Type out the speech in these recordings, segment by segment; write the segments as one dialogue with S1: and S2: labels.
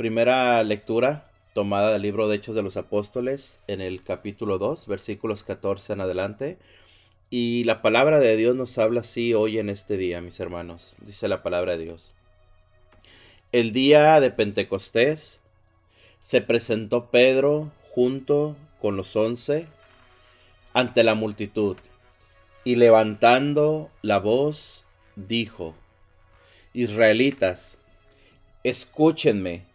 S1: Primera lectura tomada del libro de Hechos de los Apóstoles en el capítulo 2, versículos 14 en adelante. Y la palabra de Dios nos habla así hoy en este día, mis hermanos. Dice la palabra de Dios. El día de Pentecostés se presentó Pedro junto con los once ante la multitud y levantando la voz dijo, Israelitas, escúchenme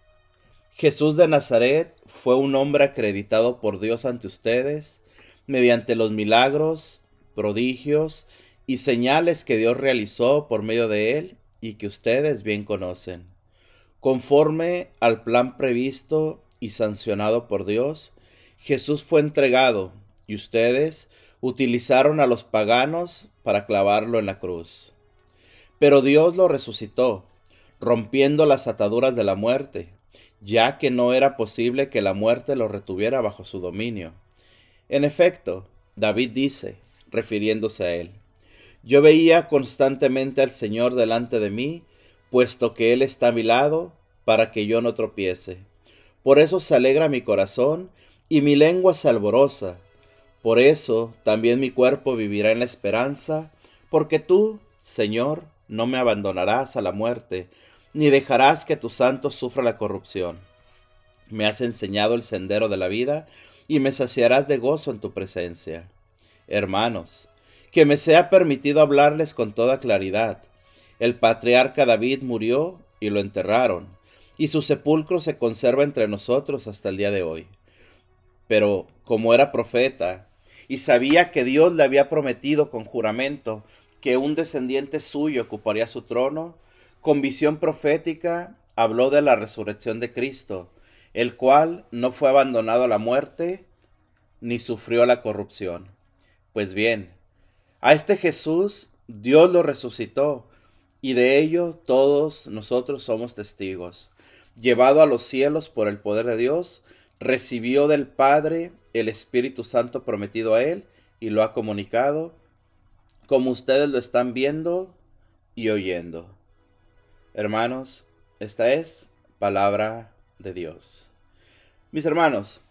S1: Jesús de Nazaret fue un hombre acreditado por Dios ante ustedes mediante los milagros, prodigios y señales que Dios realizó por medio de él y que ustedes bien conocen. Conforme al plan previsto y sancionado por Dios, Jesús fue entregado y ustedes utilizaron a los paganos para clavarlo en la cruz. Pero Dios lo resucitó, rompiendo las ataduras de la muerte ya que no era posible que la muerte lo retuviera bajo su dominio. En efecto, David dice, refiriéndose a él, Yo veía constantemente al Señor delante de mí, puesto que Él está a mi lado, para que yo no tropiece. Por eso se alegra mi corazón, y mi lengua se alboroza. Por eso también mi cuerpo vivirá en la esperanza, porque tú, Señor, no me abandonarás a la muerte, ni dejarás que tu santo sufra la corrupción. Me has enseñado el sendero de la vida, y me saciarás de gozo en tu presencia. Hermanos, que me sea permitido hablarles con toda claridad. El patriarca David murió y lo enterraron, y su sepulcro se conserva entre nosotros hasta el día de hoy. Pero como era profeta, y sabía que Dios le había prometido con juramento que un descendiente suyo ocuparía su trono, con visión profética habló de la resurrección de Cristo, el cual no fue abandonado a la muerte, ni sufrió la corrupción. Pues bien, a este Jesús Dios lo resucitó, y de ello todos nosotros somos testigos. Llevado a los cielos por el poder de Dios, recibió del Padre el Espíritu Santo prometido a él y lo ha comunicado, como ustedes lo están viendo y oyendo. Hermanos, esta es palabra de Dios. Mis hermanos,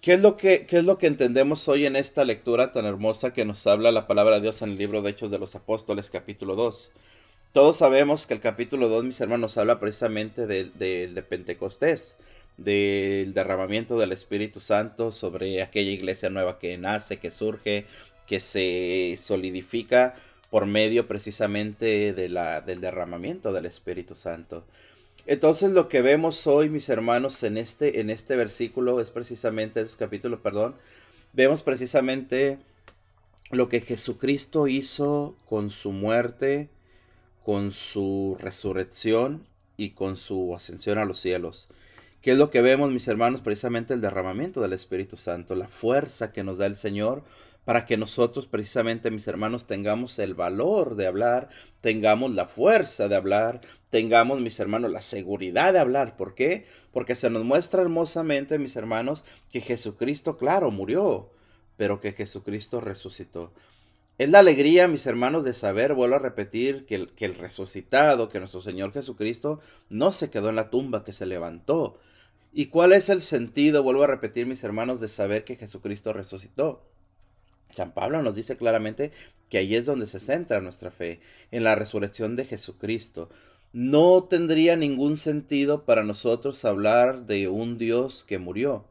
S1: ¿qué es, lo que, ¿qué es lo que entendemos hoy en esta lectura tan hermosa que nos habla la palabra de Dios en el libro de Hechos de los Apóstoles, capítulo 2? Todos sabemos que el capítulo 2, mis hermanos, habla precisamente de, de Pentecostés, del derramamiento del Espíritu Santo sobre aquella iglesia nueva que nace, que surge, que se solidifica por medio precisamente de la, del derramamiento del Espíritu Santo. Entonces lo que vemos hoy, mis hermanos, en este, en este versículo, es precisamente, en este capítulo, perdón, vemos precisamente lo que Jesucristo hizo con su muerte, con su resurrección y con su ascensión a los cielos. ¿Qué es lo que vemos, mis hermanos? Precisamente el derramamiento del Espíritu Santo, la fuerza que nos da el Señor para que nosotros precisamente, mis hermanos, tengamos el valor de hablar, tengamos la fuerza de hablar, tengamos, mis hermanos, la seguridad de hablar. ¿Por qué? Porque se nos muestra hermosamente, mis hermanos, que Jesucristo, claro, murió, pero que Jesucristo resucitó. Es la alegría, mis hermanos, de saber, vuelvo a repetir, que el, que el resucitado, que nuestro Señor Jesucristo no se quedó en la tumba, que se levantó. ¿Y cuál es el sentido, vuelvo a repetir, mis hermanos, de saber que Jesucristo resucitó? San Pablo nos dice claramente que ahí es donde se centra nuestra fe, en la resurrección de Jesucristo. No tendría ningún sentido para nosotros hablar de un Dios que murió.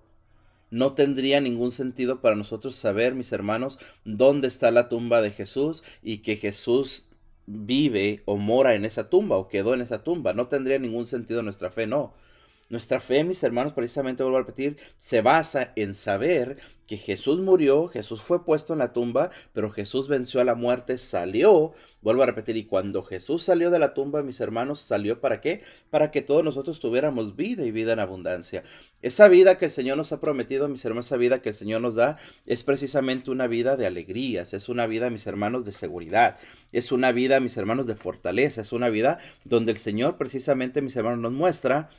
S1: No tendría ningún sentido para nosotros saber, mis hermanos, dónde está la tumba de Jesús y que Jesús vive o mora en esa tumba o quedó en esa tumba. No tendría ningún sentido nuestra fe, no. Nuestra fe, mis hermanos, precisamente vuelvo a repetir, se basa en saber que Jesús murió, Jesús fue puesto en la tumba, pero Jesús venció a la muerte, salió, vuelvo a repetir, y cuando Jesús salió de la tumba, mis hermanos, salió para qué? Para que todos nosotros tuviéramos vida y vida en abundancia. Esa vida que el Señor nos ha prometido, mis hermanos, esa vida que el Señor nos da, es precisamente una vida de alegrías, es una vida, mis hermanos, de seguridad, es una vida, mis hermanos, de fortaleza, es una vida donde el Señor precisamente, mis hermanos, nos muestra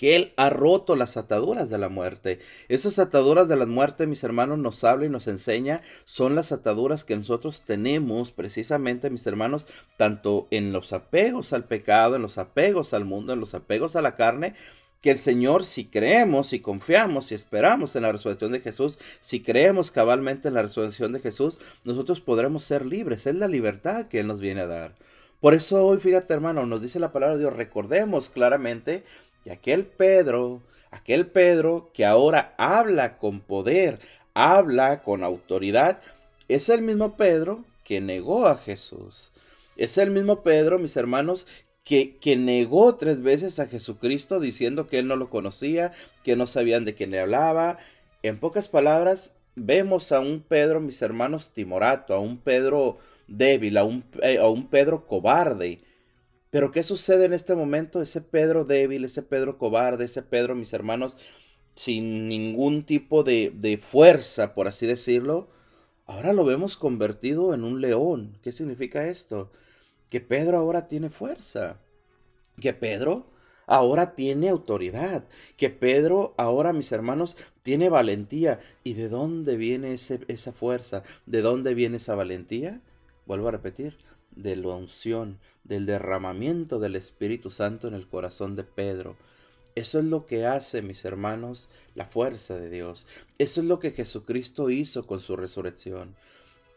S1: que Él ha roto las ataduras de la muerte. Esas ataduras de la muerte, mis hermanos, nos habla y nos enseña, son las ataduras que nosotros tenemos precisamente, mis hermanos, tanto en los apegos al pecado, en los apegos al mundo, en los apegos a la carne, que el Señor, si creemos, si confiamos, si esperamos en la resurrección de Jesús, si creemos cabalmente en la resurrección de Jesús, nosotros podremos ser libres. Es la libertad que Él nos viene a dar. Por eso hoy, fíjate hermano, nos dice la palabra de Dios, recordemos claramente que aquel Pedro, aquel Pedro que ahora habla con poder, habla con autoridad, es el mismo Pedro que negó a Jesús. Es el mismo Pedro, mis hermanos, que, que, negó tres veces a Jesucristo diciendo que él no lo conocía, que no sabían de quién le hablaba. En pocas palabras, vemos a un Pedro, mis hermanos, timorato, a un Pedro débil, a un, eh, a un Pedro cobarde, pero ¿qué sucede en este momento? Ese Pedro débil, ese Pedro cobarde, ese Pedro, mis hermanos, sin ningún tipo de, de fuerza, por así decirlo, ahora lo vemos convertido en un león. ¿Qué significa esto? Que Pedro ahora tiene fuerza. Que Pedro ahora tiene autoridad. Que Pedro ahora, mis hermanos, tiene valentía. ¿Y de dónde viene ese, esa fuerza? ¿De dónde viene esa valentía? Vuelvo a repetir, de la unción, del derramamiento del Espíritu Santo en el corazón de Pedro. Eso es lo que hace, mis hermanos, la fuerza de Dios. Eso es lo que Jesucristo hizo con su resurrección.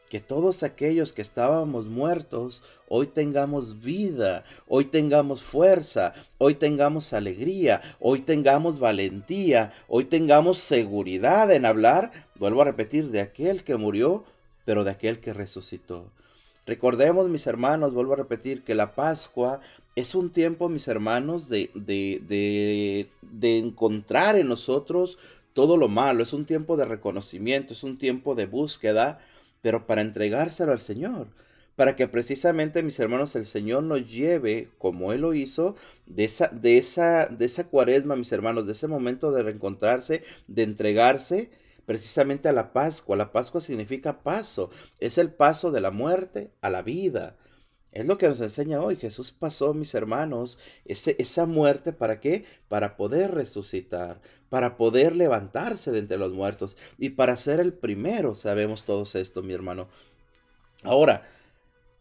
S1: Que todos aquellos que estábamos muertos, hoy tengamos vida, hoy tengamos fuerza, hoy tengamos alegría, hoy tengamos valentía, hoy tengamos seguridad en hablar, vuelvo a repetir, de aquel que murió, pero de aquel que resucitó. Recordemos, mis hermanos, vuelvo a repetir, que la Pascua es un tiempo, mis hermanos, de, de, de, encontrar en nosotros todo lo malo, es un tiempo de reconocimiento, es un tiempo de búsqueda, pero para entregárselo al Señor, para que precisamente, mis hermanos, el Señor nos lleve, como Él lo hizo, de esa, de esa, de esa cuaresma, mis hermanos, de ese momento de reencontrarse, de entregarse, precisamente a la Pascua. La Pascua significa paso, es el paso de la muerte a la vida. Es lo que nos enseña hoy. Jesús pasó, mis hermanos, ese, esa muerte para qué? Para poder resucitar, para poder levantarse de entre los muertos y para ser el primero. Sabemos todos esto, mi hermano. Ahora,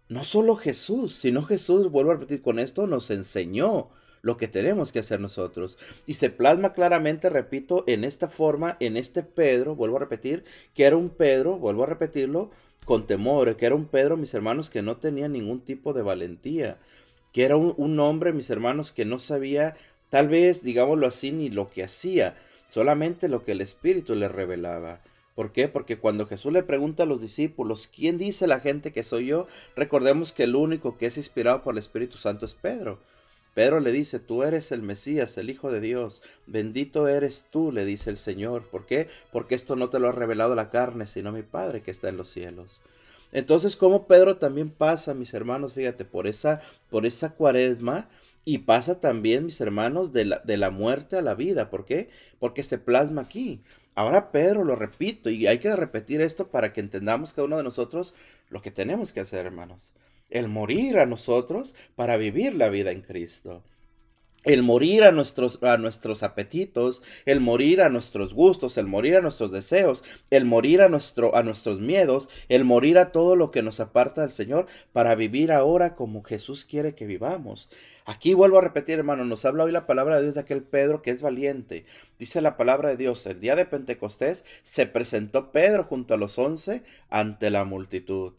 S1: no solo Jesús, sino Jesús, vuelvo a repetir con esto, nos enseñó lo que tenemos que hacer nosotros. Y se plasma claramente, repito, en esta forma, en este Pedro, vuelvo a repetir, que era un Pedro, vuelvo a repetirlo, con temor, que era un Pedro, mis hermanos, que no tenía ningún tipo de valentía, que era un, hombre, mis hermanos, que no sabía, tal vez, digámoslo así, ni lo que hacía, solamente lo que el Espíritu le revelaba. ¿Por qué? Porque cuando Jesús le pregunta a los discípulos, ¿quién dice la gente que soy yo? Recordemos que el único que es inspirado por el Espíritu Santo es Pedro. Pedro le dice, tú eres el Mesías, el Hijo de Dios, bendito eres tú, le dice el Señor. ¿Por qué? Porque esto no te lo ha revelado la carne, sino mi Padre que está en los cielos. Entonces, como Pedro también pasa, mis hermanos, fíjate, por esa, por esa cuaresma, y pasa también, mis hermanos, de la, de la muerte a la vida. ¿Por qué? Porque se plasma aquí. Ahora Pedro, lo repito, y hay que repetir esto para que entendamos cada uno de nosotros lo que tenemos que hacer, hermanos el morir a nosotros para vivir la vida en Cristo. El morir a nuestros, a nuestros apetitos, el morir a nuestros gustos, el morir a nuestros deseos, el morir a, nuestro, a nuestros miedos, el morir a todo lo que nos aparta del Señor para vivir ahora como Jesús quiere que vivamos. Aquí vuelvo a repetir, hermano, nos habla hoy la palabra de Dios de aquel Pedro que es valiente. Dice la palabra de Dios, el día de Pentecostés se presentó Pedro junto a los once ante la multitud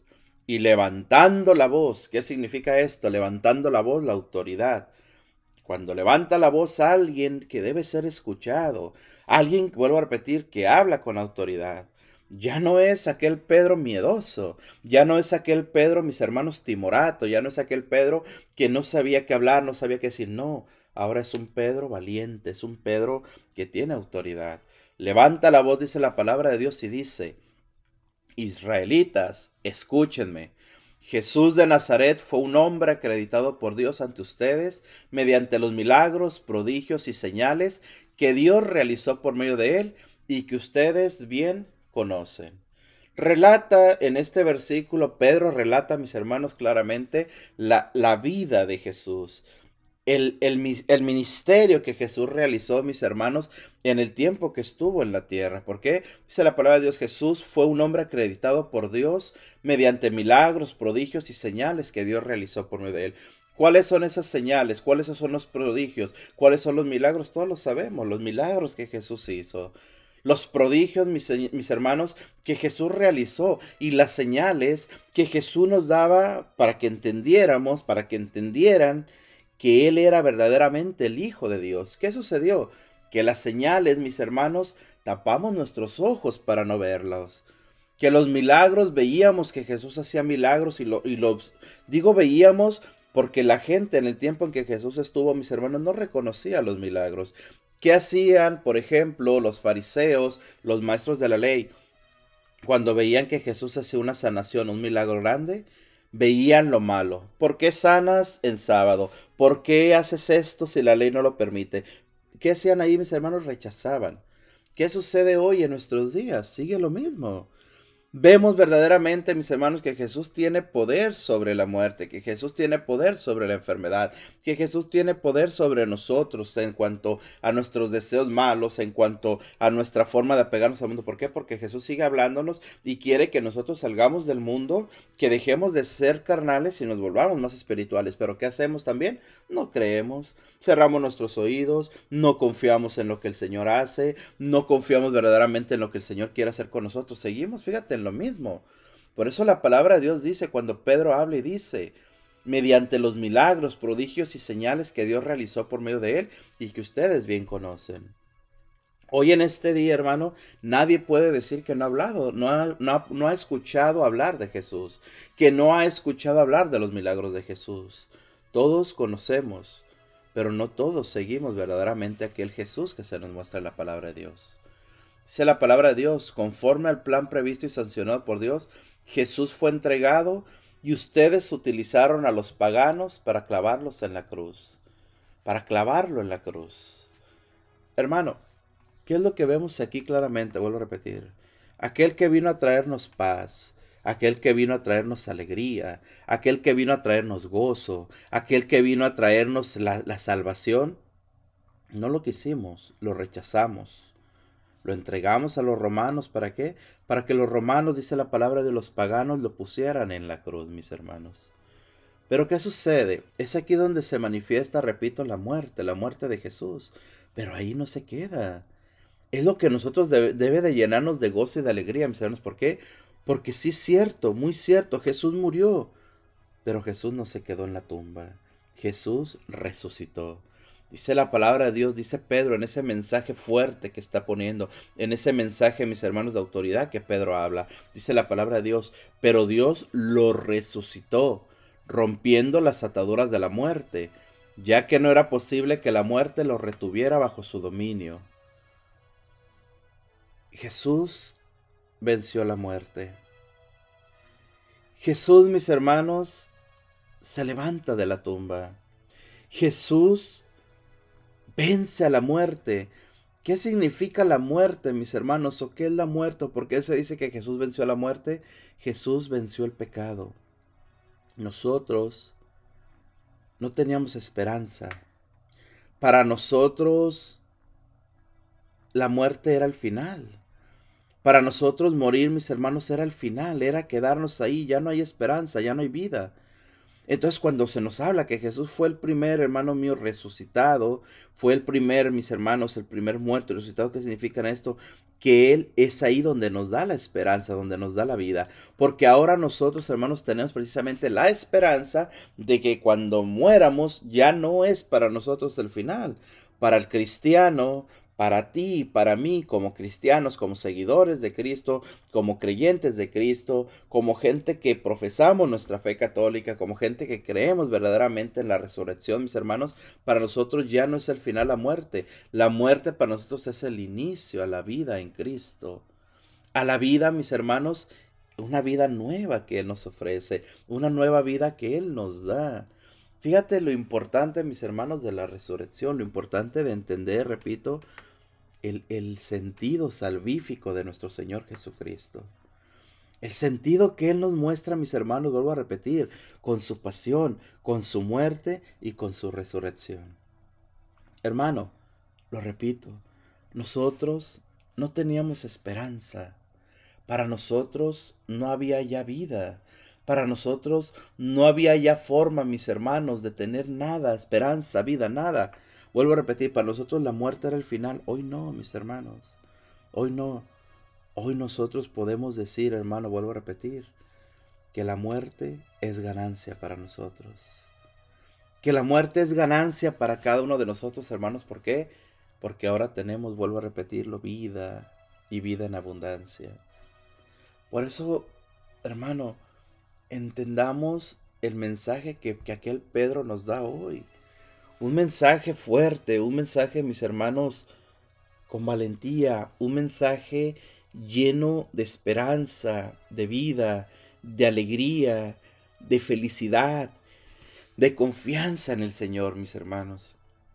S1: y levantando la voz. ¿Qué significa esto? Levantando la voz, la autoridad. Cuando levanta la voz alguien que debe ser escuchado, alguien, vuelvo a repetir, que habla con autoridad. Ya no es aquel Pedro miedoso, ya no es aquel Pedro, mis hermanos, timorato, ya no es aquel Pedro que no sabía qué hablar, no sabía qué decir, no, ahora es un Pedro valiente, es un Pedro que tiene autoridad. Levanta la voz, dice la palabra de Dios, y dice, Israelitas, escúchenme. Jesús de Nazaret fue un hombre acreditado por Dios ante ustedes mediante los milagros, prodigios y señales que Dios realizó por medio de él y que ustedes bien conocen. Relata en este versículo, Pedro relata, mis hermanos, claramente la, la vida de Jesús. El, el, ministerio que Jesús realizó, mis hermanos, en el tiempo que estuvo en la tierra. Porque dice la palabra de Dios, Jesús fue un hombre acreditado por Dios mediante milagros, prodigios y señales que Dios realizó por medio de él. ¿Cuáles son esas señales? ¿Cuáles son los prodigios? ¿Cuáles son los milagros? Todos lo sabemos, los milagros que Jesús hizo los prodigios, mis, mis, hermanos, que Jesús realizó y las señales que Jesús nos daba para que entendiéramos, para que entendieran que Él era verdaderamente el Hijo de Dios. ¿Qué sucedió? Que las señales, mis hermanos, tapamos nuestros ojos para no verlos. Que los milagros veíamos que Jesús hacía milagros y, lo, y los digo veíamos porque la gente en el tiempo en que Jesús estuvo, mis hermanos, no reconocía los milagros. ¿Qué hacían, por ejemplo, los fariseos, los maestros de la ley, cuando veían que Jesús hacía una sanación, un milagro grande? Veían lo malo. ¿Por qué sanas en sábado? ¿Por qué haces esto si la ley no lo permite? ¿Qué hacían ahí mis hermanos? Rechazaban. ¿Qué sucede hoy en nuestros días? Sigue lo mismo. Vemos verdaderamente, mis hermanos, que Jesús tiene poder sobre la muerte, que Jesús tiene poder sobre la enfermedad, que Jesús tiene poder sobre nosotros en cuanto a nuestros deseos malos, en cuanto a nuestra forma de apegarnos al mundo. ¿Por qué? Porque Jesús sigue hablándonos y quiere que nosotros salgamos del mundo, que dejemos de ser carnales y nos volvamos más espirituales. Pero ¿qué hacemos también? No creemos, cerramos nuestros oídos, no confiamos en lo que el Señor hace, no confiamos verdaderamente en lo que el Señor quiere hacer con nosotros. Seguimos, fíjate, lo mismo. Por eso la palabra de Dios dice, cuando Pedro habla y dice, mediante los milagros, prodigios y señales que Dios realizó por medio de él y que ustedes bien conocen. Hoy en este día, hermano, nadie puede decir que no ha hablado, no ha, no ha, escuchado hablar de Jesús, que no ha escuchado hablar de los milagros de Jesús. Todos conocemos, pero no todos seguimos verdaderamente aquel Jesús que se nos muestra en la palabra de Dios. Dice la palabra de Dios, conforme al plan previsto y sancionado por Dios, Jesús fue entregado y ustedes utilizaron a los paganos para clavarlos en la cruz, para clavarlo en la cruz. Hermano, ¿qué es lo que vemos aquí claramente? Vuelvo a repetir. Aquel que vino a traernos paz, aquel que vino a traernos alegría, aquel que vino a traernos gozo, aquel que vino a traernos la salvación, no lo quisimos, lo rechazamos. Lo entregamos a los romanos, ¿para qué? Para que los romanos, dice la palabra de los paganos, lo pusieran en la cruz, mis hermanos. Pero ¿qué sucede? Es aquí donde se manifiesta, repito, la muerte, la muerte de Jesús. Pero ahí no se queda. Es lo que nosotros debe, de llenarnos de gozo y de alegría, mis hermanos. ¿Por qué? Porque sí es cierto, muy cierto, Jesús murió. Pero Jesús no se quedó en la tumba. Jesús resucitó. Dice la palabra de Dios, dice Pedro en ese mensaje fuerte que está poniendo, en ese mensaje, mis hermanos de autoridad que Pedro habla. Dice la palabra de Dios, pero Dios lo resucitó, rompiendo las ataduras de la muerte, ya que no era posible que la muerte lo retuviera bajo su dominio. Jesús venció la muerte. Jesús, mis hermanos, se levanta de la tumba. Jesús vence a la muerte. ¿Qué significa la muerte, mis hermanos? ¿O qué es la muerte? ¿Por qué se dice que Jesús venció a la muerte? Jesús venció el pecado. Nosotros no teníamos esperanza. Para nosotros la muerte era el final. Para nosotros morir, mis hermanos, era el final, era quedarnos ahí, ya no hay esperanza, ya no hay vida. Entonces cuando se nos habla que Jesús fue el primer hermano mío resucitado, fue el primer, mis hermanos, el primer muerto resucitado, ¿qué significa esto? Que Él es ahí donde nos da la esperanza, donde nos da la vida. Porque ahora nosotros, hermanos, tenemos precisamente la esperanza de que cuando muéramos ya no es para nosotros el final. Para el cristiano, para ti y para mí como cristianos, como seguidores de Cristo, como creyentes de Cristo, como gente que profesamos nuestra fe católica, como gente que creemos verdaderamente en la resurrección, mis hermanos, para nosotros ya no es el final la muerte. La muerte para nosotros es el inicio a la vida en Cristo. A la vida, mis hermanos, una vida nueva que Él nos ofrece, una nueva vida que Él nos da. Fíjate lo importante, mis hermanos, de la resurrección, lo importante de entender, repito, el, sentido salvífico de nuestro Señor Jesucristo. El sentido que Él nos muestra, mis hermanos, vuelvo a repetir, con su pasión, con su muerte y con su resurrección. Hermano, lo repito, nosotros no teníamos esperanza. Para nosotros no había ya vida. Para nosotros no había ya forma, mis hermanos, de tener nada, esperanza, vida, nada. Vuelvo a repetir, para nosotros la muerte era el final. Hoy no, mis hermanos. Hoy no. Hoy nosotros podemos decir, hermano, vuelvo a repetir, que la muerte es ganancia para nosotros. Que la muerte es ganancia para cada uno de nosotros, hermanos. ¿Por qué? Porque ahora tenemos, vuelvo a repetirlo, vida y vida en abundancia. Por eso, hermano, entendamos el mensaje que, que aquel Pedro nos da hoy. Un mensaje fuerte, un mensaje, mis hermanos, con valentía, un mensaje lleno de esperanza, de vida, de alegría, de felicidad, de confianza en el Señor, mis hermanos.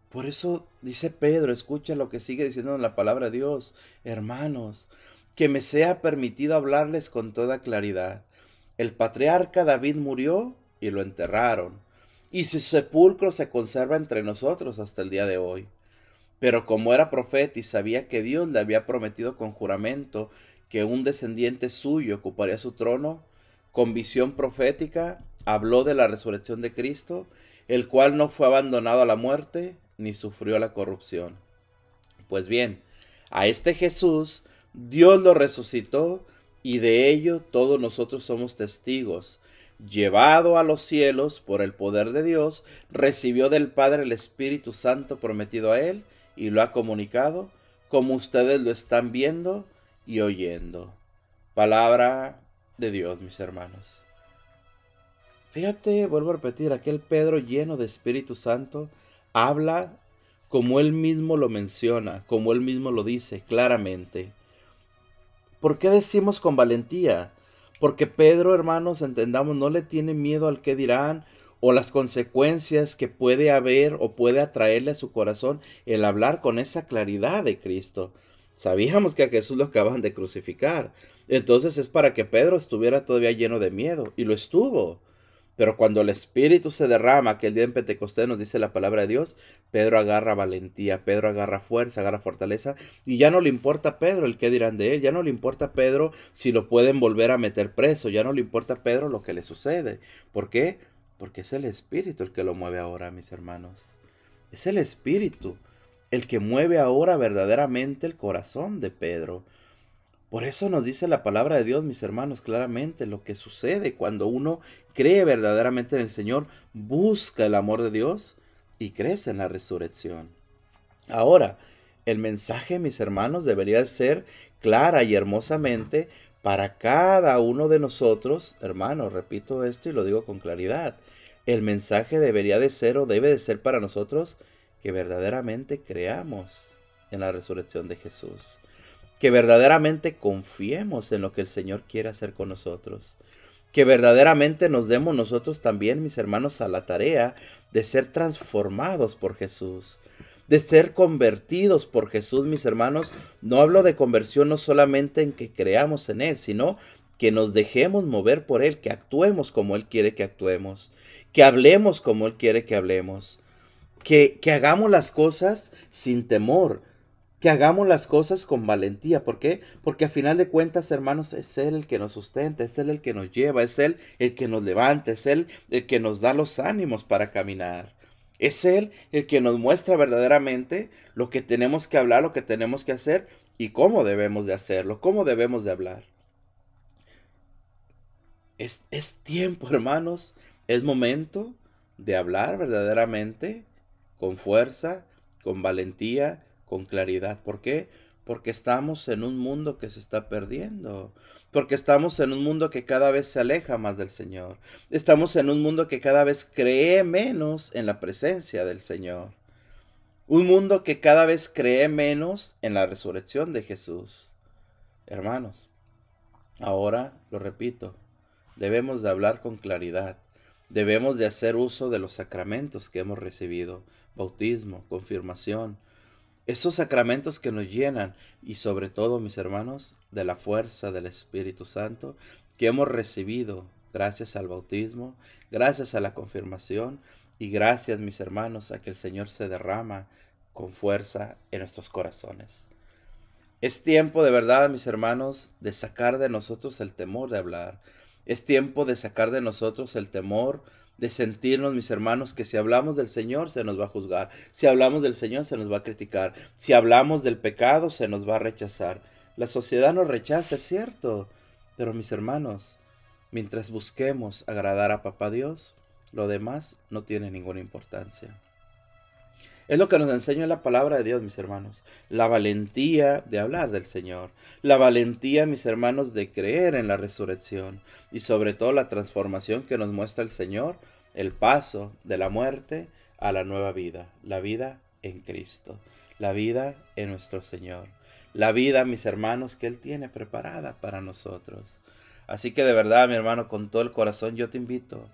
S1: Por eso dice Pedro, escucha lo que sigue diciendo en la palabra de Dios, hermanos, que me sea permitido hablarles con toda claridad. El patriarca David murió y lo enterraron, y su sepulcro se conserva entre nosotros hasta el día de hoy. Pero como era profeta y sabía que Dios le había prometido con juramento que un descendiente suyo ocuparía su trono, con visión profética habló de la resurrección de Cristo, el cual no fue abandonado a la muerte ni sufrió la corrupción. Pues bien, a este Jesús Dios lo resucitó y de ello todos nosotros somos testigos. Llevado a los cielos por el poder de Dios, recibió del Padre el Espíritu Santo prometido a él y lo ha comunicado, como ustedes lo están viendo y oyendo. Palabra de Dios, mis hermanos. Fíjate, vuelvo a repetir, aquel Pedro lleno de Espíritu Santo habla como él mismo lo menciona, como él mismo lo dice claramente. ¿Por qué decimos con valentía? Porque Pedro, hermanos, entendamos, no le tiene miedo al que dirán o las consecuencias que puede haber o puede atraerle a su corazón el hablar con esa claridad de Cristo. Sabíamos que a Jesús lo acaban de crucificar. Entonces es para que Pedro estuviera todavía lleno de miedo. Y lo estuvo. Pero cuando el Espíritu se derrama, que el día en Pentecostés nos dice la palabra de Dios, Pedro agarra valentía, Pedro agarra fuerza, agarra fortaleza, y ya no le importa a Pedro el que dirán de él, ya no le importa a Pedro si lo pueden volver a meter preso, ya no le importa a Pedro lo que le sucede. ¿Por qué? Porque es el Espíritu el que lo mueve ahora, mis hermanos. Es el Espíritu el que mueve ahora verdaderamente el corazón de Pedro. Por eso nos dice la palabra de Dios, mis hermanos, claramente lo que sucede cuando uno cree verdaderamente en el Señor, busca el amor de Dios y crece en la resurrección. Ahora, el mensaje, mis hermanos, debería ser clara y hermosamente para cada uno de nosotros, hermanos, repito esto y lo digo con claridad, el mensaje debería de ser o debe de ser para nosotros que verdaderamente creamos en la resurrección de Jesús, que verdaderamente confiemos en lo que el Señor quiere hacer con nosotros, que verdaderamente nos demos nosotros también, mis hermanos, a la tarea de ser transformados por Jesús, de ser convertidos por Jesús, mis hermanos. No hablo de conversión no solamente en que creamos en Él, sino que nos dejemos mover por Él, que actuemos como Él quiere que actuemos, que hablemos como Él quiere que hablemos, que, que hagamos las cosas sin temor, que hagamos las cosas con valentía. ¿Por qué? Porque a final de cuentas, hermanos, es Él el que nos sustenta, es Él el que nos lleva, es Él el que nos levanta, es Él el que nos da los ánimos para caminar. Es Él el que nos muestra verdaderamente lo que tenemos que hablar, lo que tenemos que hacer y cómo debemos de hacerlo, cómo debemos de hablar. Es, tiempo, hermanos, es momento de hablar verdaderamente con fuerza, con valentía, con claridad. ¿Por qué? Porque estamos en un mundo que se está perdiendo. Porque estamos en un mundo que cada vez se aleja más del Señor. Estamos en un mundo que cada vez cree menos en la presencia del Señor. Un mundo que cada vez cree menos en la resurrección de Jesús. Hermanos, ahora lo repito, debemos de hablar con claridad, debemos de hacer uso de los sacramentos que hemos recibido, bautismo, confirmación, esos sacramentos que nos llenan y sobre todo, mis hermanos, de la fuerza del Espíritu Santo que hemos recibido gracias al bautismo, gracias a la confirmación y gracias, mis hermanos, a que el Señor se derrama con fuerza en nuestros corazones. Es tiempo de verdad, mis hermanos, de sacar de nosotros el temor de hablar. Es tiempo de sacar de nosotros el temor de sentirnos, mis hermanos, que si hablamos del Señor se nos va a juzgar, si hablamos del Señor se nos va a criticar, si hablamos del pecado se nos va a rechazar. La sociedad nos rechaza, es cierto, pero mis hermanos, mientras busquemos agradar a Papá Dios, lo demás no tiene ninguna importancia. Es lo que nos enseña la palabra de Dios, mis hermanos. La valentía de hablar del Señor. La valentía, mis hermanos, de creer en la resurrección. Y sobre todo la transformación que nos muestra el Señor. El paso de la muerte a la nueva vida. La vida en Cristo. La vida en nuestro Señor. La vida, mis hermanos, que Él tiene preparada para nosotros. Así que de verdad, mi hermano, con todo el corazón yo te invito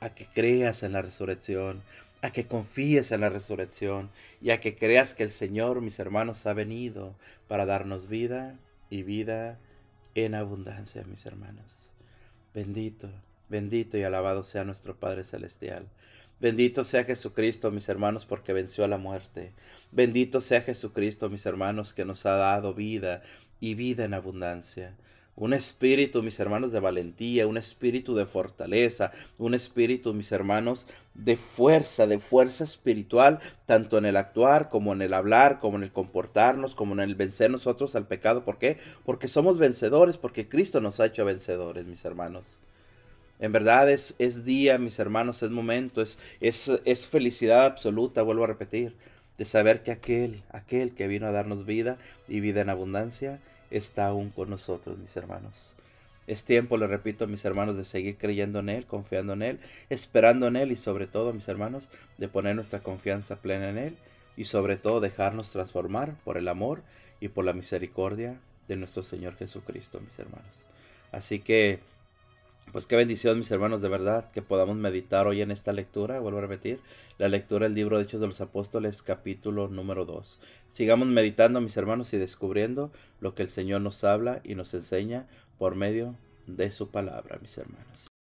S1: a que creas en la resurrección, a que confíes en la resurrección y a que creas que el Señor, mis hermanos, ha venido para darnos vida y vida en abundancia, mis hermanos. Bendito, bendito y alabado sea nuestro Padre Celestial. Bendito sea Jesucristo, mis hermanos, porque venció a la muerte. Bendito sea Jesucristo, mis hermanos, que nos ha dado vida y vida en abundancia un espíritu, mis hermanos, de valentía, un espíritu de fortaleza, un espíritu, mis hermanos, de fuerza, de fuerza espiritual, tanto en el actuar como en el hablar, como en el comportarnos, como en el vencer nosotros al pecado. ¿Por qué? Porque somos vencedores, porque Cristo nos ha hecho vencedores, mis hermanos. En verdad es, es día, mis hermanos, es momento, es, es, es felicidad absoluta, vuelvo a repetir, de saber que aquel, aquel que vino a darnos vida y vida en abundancia, está aún con nosotros, mis hermanos. Es tiempo, le repito, mis hermanos, de seguir creyendo en Él, confiando en Él, esperando en Él y sobre todo, mis hermanos, de poner nuestra confianza plena en Él y sobre todo dejarnos transformar por el amor y por la misericordia de nuestro Señor Jesucristo, mis hermanos. Así que pues qué bendición, mis hermanos, de verdad, que podamos meditar hoy en esta lectura. Vuelvo a repetir, la lectura del libro de Hechos de los Apóstoles, capítulo número 2. Sigamos meditando, mis hermanos, y descubriendo lo que el Señor nos habla y nos enseña por medio de su palabra, mis hermanos.